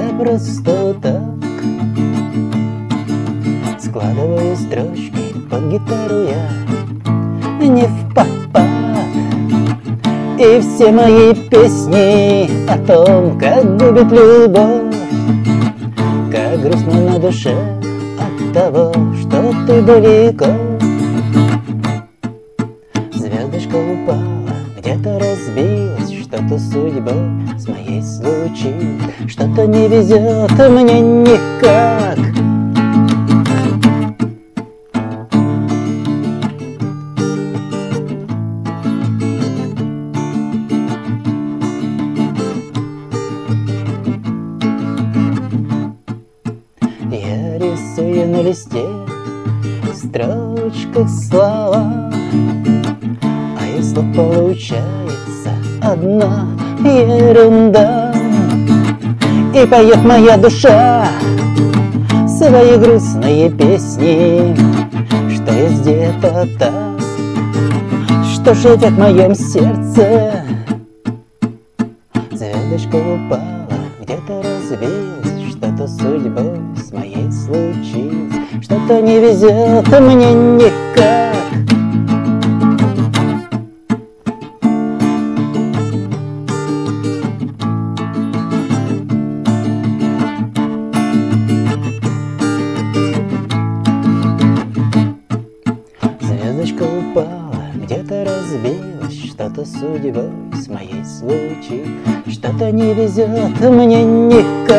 не просто так. Складываю строчки под гитару я Не в попад И все мои песни о том, как губит любовь Как грустно на душе от того, что ты далеко. Звездочка упала, где-то разбилась что-то судьбой с моей случилось Что-то не везет мне никак. Я рисую на листе строчках слова А слов получается одна ерунда. И поет моя душа свои грустные песни Что есть где-то так, что живет в моем сердце. Звездочка упала, где-то разбилась Что-то судьбой с моей случилось Что-то не везет мне никак Звездочка упала, где-то разбилась Что-то судьбой с моей случай Что-то не везет мне никак